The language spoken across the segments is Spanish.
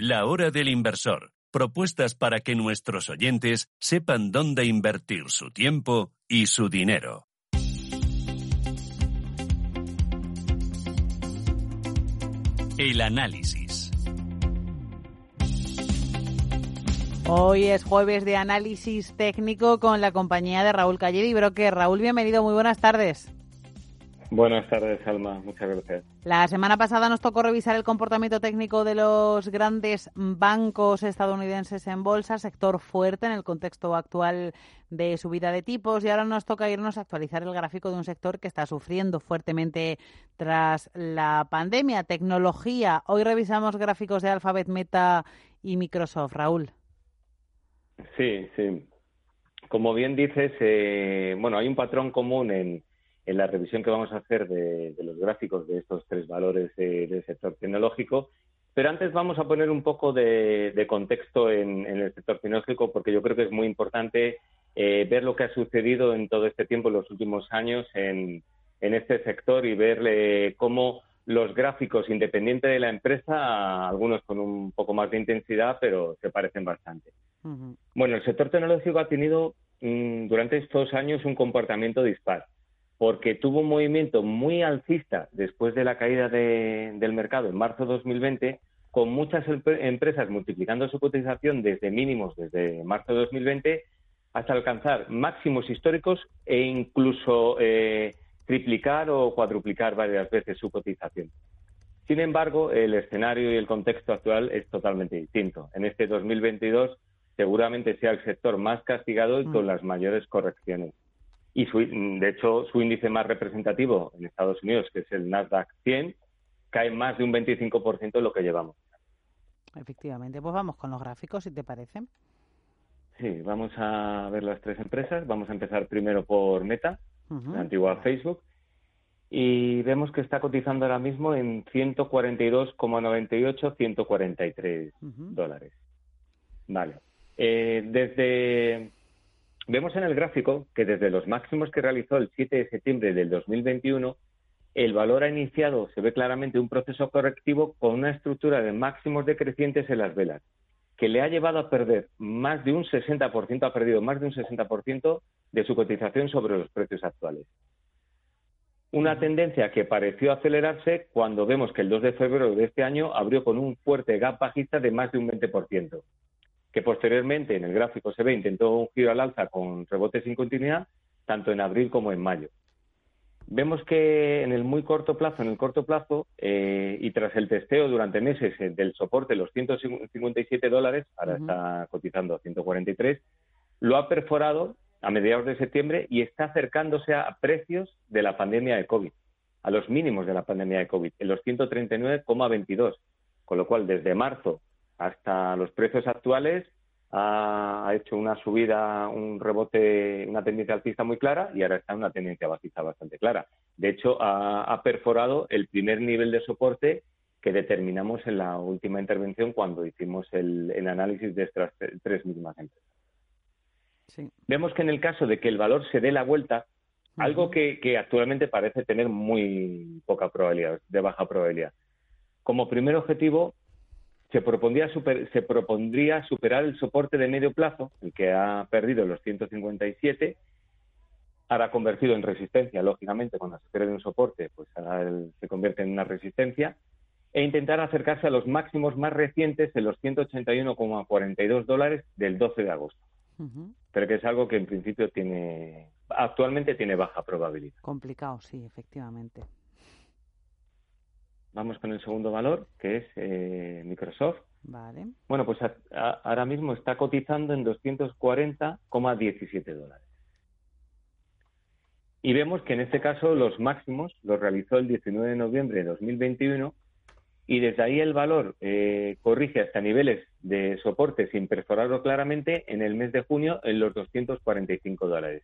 La hora del inversor. Propuestas para que nuestros oyentes sepan dónde invertir su tiempo y su dinero. El análisis. Hoy es jueves de análisis técnico con la compañía de Raúl Calledi. que Raúl, bienvenido, muy buenas tardes. Buenas tardes, Alma. Muchas gracias. La semana pasada nos tocó revisar el comportamiento técnico de los grandes bancos estadounidenses en bolsa, sector fuerte en el contexto actual de subida de tipos, y ahora nos toca irnos a actualizar el gráfico de un sector que está sufriendo fuertemente tras la pandemia, tecnología. Hoy revisamos gráficos de Alphabet, Meta y Microsoft. Raúl. Sí, sí. Como bien dices, eh, bueno, hay un patrón común en en la revisión que vamos a hacer de, los gráficos de estos tres valores del sector tecnológico. Pero antes vamos a poner un poco de, contexto en, el sector tecnológico porque yo creo que es muy importante eh, ver lo que ha sucedido en todo este tiempo, en los últimos años, en, este sector y ver eh, cómo los gráficos, independientes de la empresa, algunos con un poco más de intensidad, pero se parecen bastante. Bueno, el sector tecnológico ha tenido mm, durante estos años un comportamiento dispar porque tuvo un movimiento muy alcista después de la caída del mercado en marzo de 2020, con muchas empresas multiplicando su cotización desde mínimos desde marzo de 2020 hasta alcanzar máximos históricos e incluso eh, triplicar o cuadruplicar varias veces su cotización. Sin embargo, el escenario y el contexto actual es totalmente distinto. En este 2022 seguramente sea el sector más castigado y con mm. las mayores correcciones y de hecho su índice más representativo en Estados Unidos, que es el Nasdaq 100, cae más de un 25% de lo que llevamos. Efectivamente, pues vamos con los gráficos, si te parece. Sí, vamos a ver las tres empresas. Vamos a empezar primero por Meta, la antigua Facebook, y vemos que está cotizando ahora mismo en 142,98, 143 dólares. Vale. Eh, desde Vemos en el gráfico que desde los máximos que realizó el 7 de septiembre del 2021, el valor ha iniciado, se ve claramente, un proceso correctivo con una estructura de máximos decrecientes en las velas, que le ha llevado a perder más de un 60%, ha perdido más de un 60% de su cotización sobre los precios actuales. Una tendencia que pareció acelerarse cuando vemos que el 2 de febrero de este año abrió con un fuerte gap bajista de más de un 20% que posteriormente en el gráfico se ve intentó un giro al alza con rebote sin continuidad, tanto en abril como en mayo. Vemos que en el muy corto plazo, en el corto plazo, eh, y tras el testeo durante meses eh, del soporte, los 157 dólares, ahora está cotizando a 143, lo ha perforado a mediados de septiembre y está acercándose a precios de la pandemia de COVID, a los mínimos de la pandemia de COVID, en los 139,22, con lo cual desde marzo hasta los precios actuales ha hecho una subida, un rebote, una tendencia alcista muy clara y ahora está en una tendencia bajista bastante clara. De hecho, ha, perforado el primer nivel de soporte que determinamos en la última intervención cuando hicimos el, análisis de estas tres mismas empresas. Vemos que en el caso de que el valor se dé la vuelta, algo que, que actualmente parece tener muy poca probabilidad, de baja probabilidad. Como primer objetivo, se propondría, se propondría superar el soporte de medio plazo, el que ha perdido los 157, ahora convertido en resistencia, lógicamente, cuando se pierde un soporte, pues ahora se convierte en una resistencia, e intentar acercarse a los máximos más recientes en los 181,42 dólares del 12 de agosto. Pero que es algo que en principio tiene, actualmente tiene baja probabilidad. Complicado, sí, efectivamente. Vamos con el segundo valor, que es eh, Microsoft. Vale. Bueno, pues ahora mismo está cotizando en 240,17 dólares. Y vemos que en este caso los máximos los realizó el 19 de noviembre de 2021 y desde ahí el valor eh, corrige hasta niveles de soporte sin perforarlo claramente en el mes de junio en los 245 dólares,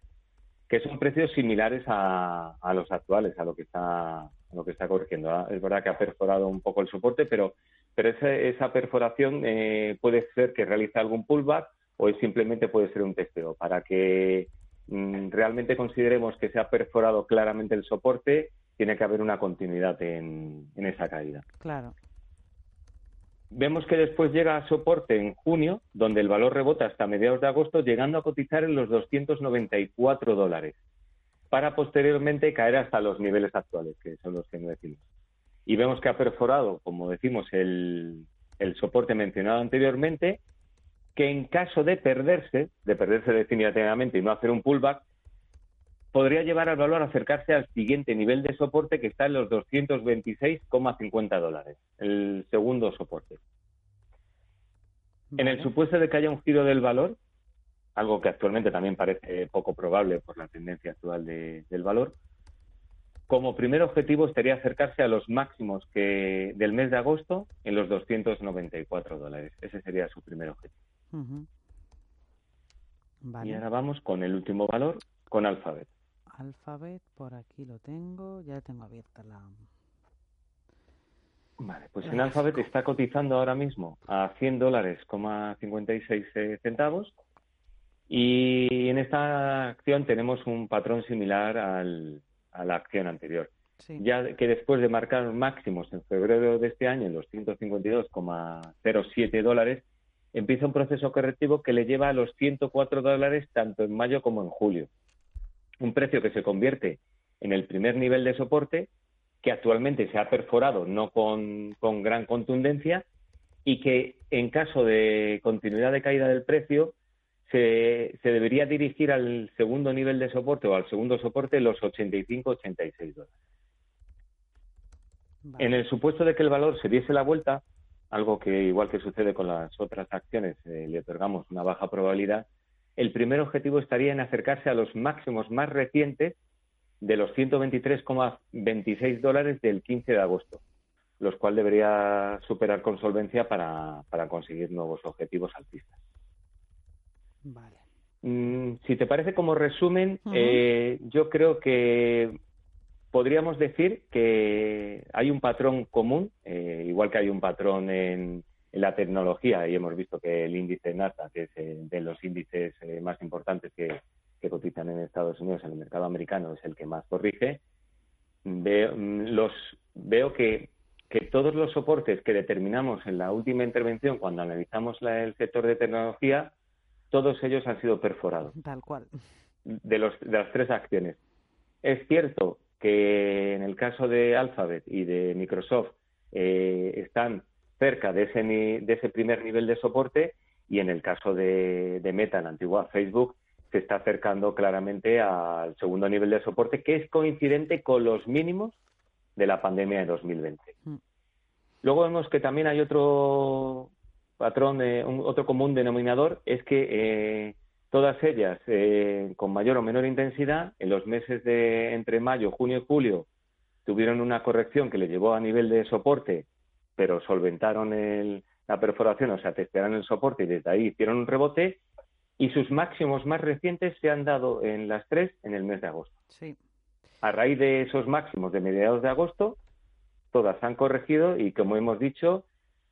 que son precios similares a, los actuales, a lo que está lo que está corrigiendo. ¿ah? Es verdad que ha perforado un poco el soporte, pero, pero esa, perforación eh, puede ser que realice algún pullback o simplemente puede ser un testeo. Para que mm, realmente consideremos que se ha perforado claramente el soporte, tiene que haber una continuidad en, esa caída. Claro. Vemos que después llega a soporte en junio, donde el valor rebota hasta mediados de agosto, llegando a cotizar en los 294 dólares, para posteriormente caer hasta los niveles actuales, que son los que no decimos. Y vemos que ha perforado, como decimos, el, el soporte mencionado anteriormente, que en caso de perderse, de perderse definitivamente y no hacer un pullback, podría llevar al valor a acercarse al siguiente nivel de soporte que está en los 226,50 dólares, el segundo soporte. En el supuesto de que haya un giro del valor, algo que actualmente también parece poco probable por la tendencia actual del valor, como primer objetivo estaría acercarse a los máximos que del mes de agosto en los 294 dólares. Ese sería su primer objetivo. Y ahora vamos con el último valor, con Alphabet. Alphabet, por aquí lo tengo, ya tengo abierta la... Vale, pues en Alphabet está cotizando ahora mismo a 100 dólares, 56 eh, centavos. Y en esta acción tenemos un patrón similar al, a la acción anterior. Ya que después de marcar máximos en febrero de este año en los 152,07 dólares, empieza un proceso correctivo que le lleva a los 104 dólares tanto en mayo como en julio un precio que se convierte en el primer nivel de soporte, que actualmente se ha perforado no con, gran contundencia y que en caso de continuidad de caída del precio se, se, debería dirigir al segundo nivel de soporte o al segundo soporte los 85-86 dólares. En el supuesto de que el valor se diese la vuelta, algo que igual que sucede con las otras acciones, eh, le otorgamos una baja probabilidad, el primer objetivo estaría en acercarse a los máximos más recientes de los 123,26 dólares del 15 de agosto, los cuales debería superar con solvencia para, conseguir nuevos objetivos altistas. Vale. Mm, si te parece como resumen, eh, yo creo que podríamos decir que hay un patrón común, eh, igual que hay un patrón en, en la tecnología y hemos visto que el índice NASA, que es eh, de los índices eh, más importantes que, cotizan en Estados Unidos en el mercado americano, es el que más corrige. Veo, mm, los, veo que, que todos los soportes que determinamos en la última intervención cuando analizamos el sector de tecnología, todos ellos han sido perforados. Tal cual. De, los, de las tres acciones. Es cierto que en el caso de Alphabet y de Microsoft eh, están cerca de ese, de ese primer nivel de soporte y en el caso de, Meta, en la antigua Facebook, se está acercando claramente al segundo nivel de soporte, que es coincidente con los mínimos de la pandemia de 2020. Mm. Luego vemos que también hay otro patrón, un, otro común denominador, es que eh, todas ellas, eh, con mayor o menor intensidad, en los meses de entre mayo, junio y julio, tuvieron una corrección que le llevó a nivel de soporte pero solventaron la perforación, o sea, testearon el soporte y desde ahí hicieron un rebote y sus máximos más recientes se han dado en las tres en el mes de agosto. Sí. A raíz de esos máximos de mediados de agosto, todas han corregido y, como hemos dicho,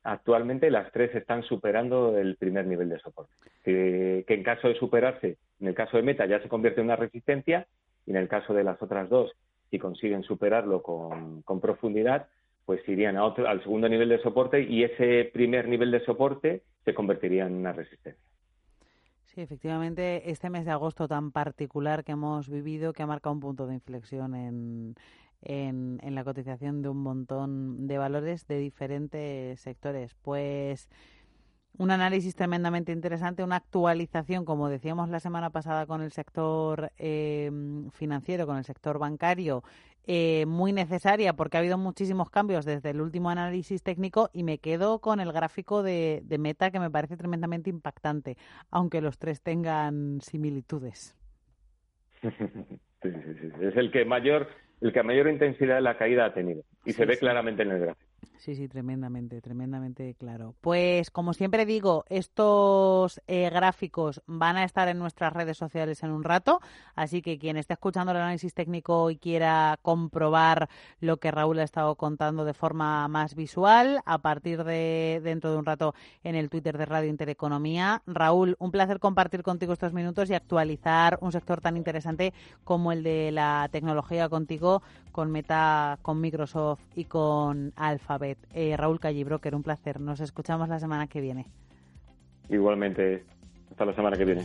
actualmente las tres están superando el primer nivel de soporte. Que, en caso de superarse, en el caso de Meta ya se convierte en una resistencia y en el caso de las otras dos, si consiguen superarlo con, con profundidad, pues irían al segundo nivel de soporte y ese primer nivel de soporte se convertiría en una resistencia. Sí, efectivamente, este mes de agosto tan particular que hemos vivido, que ha marcado un punto de inflexión en, en, en la cotización de un montón de valores de diferentes sectores. Pues un análisis tremendamente interesante, una actualización, como decíamos la semana pasada con el sector eh, financiero, con el sector bancario, eh, muy necesaria porque ha habido muchísimos cambios desde el último análisis técnico y me quedo con el gráfico de, Meta que me parece tremendamente impactante, aunque los tres tengan similitudes. Sí, sí, sí. Es el que mayor, el que mayor intensidad de la caída ha tenido y se ve claramente en el gráfico. Sí, sí, tremendamente, tremendamente claro. Pues como siempre digo, estos eh, gráficos van a estar en nuestras redes sociales en un rato, así que quien esté escuchando el análisis técnico y quiera comprobar lo que Raúl ha estado contando de forma más visual, a partir de dentro de un rato en el Twitter de Radio Intereconomía. Raúl, un placer compartir contigo estos minutos y actualizar un sector tan interesante como el de la tecnología contigo, con Meta, con Microsoft y con Alphabet. Eh, Raúl Callibroker, un placer. Nos escuchamos la semana que viene. Igualmente, hasta la semana que viene.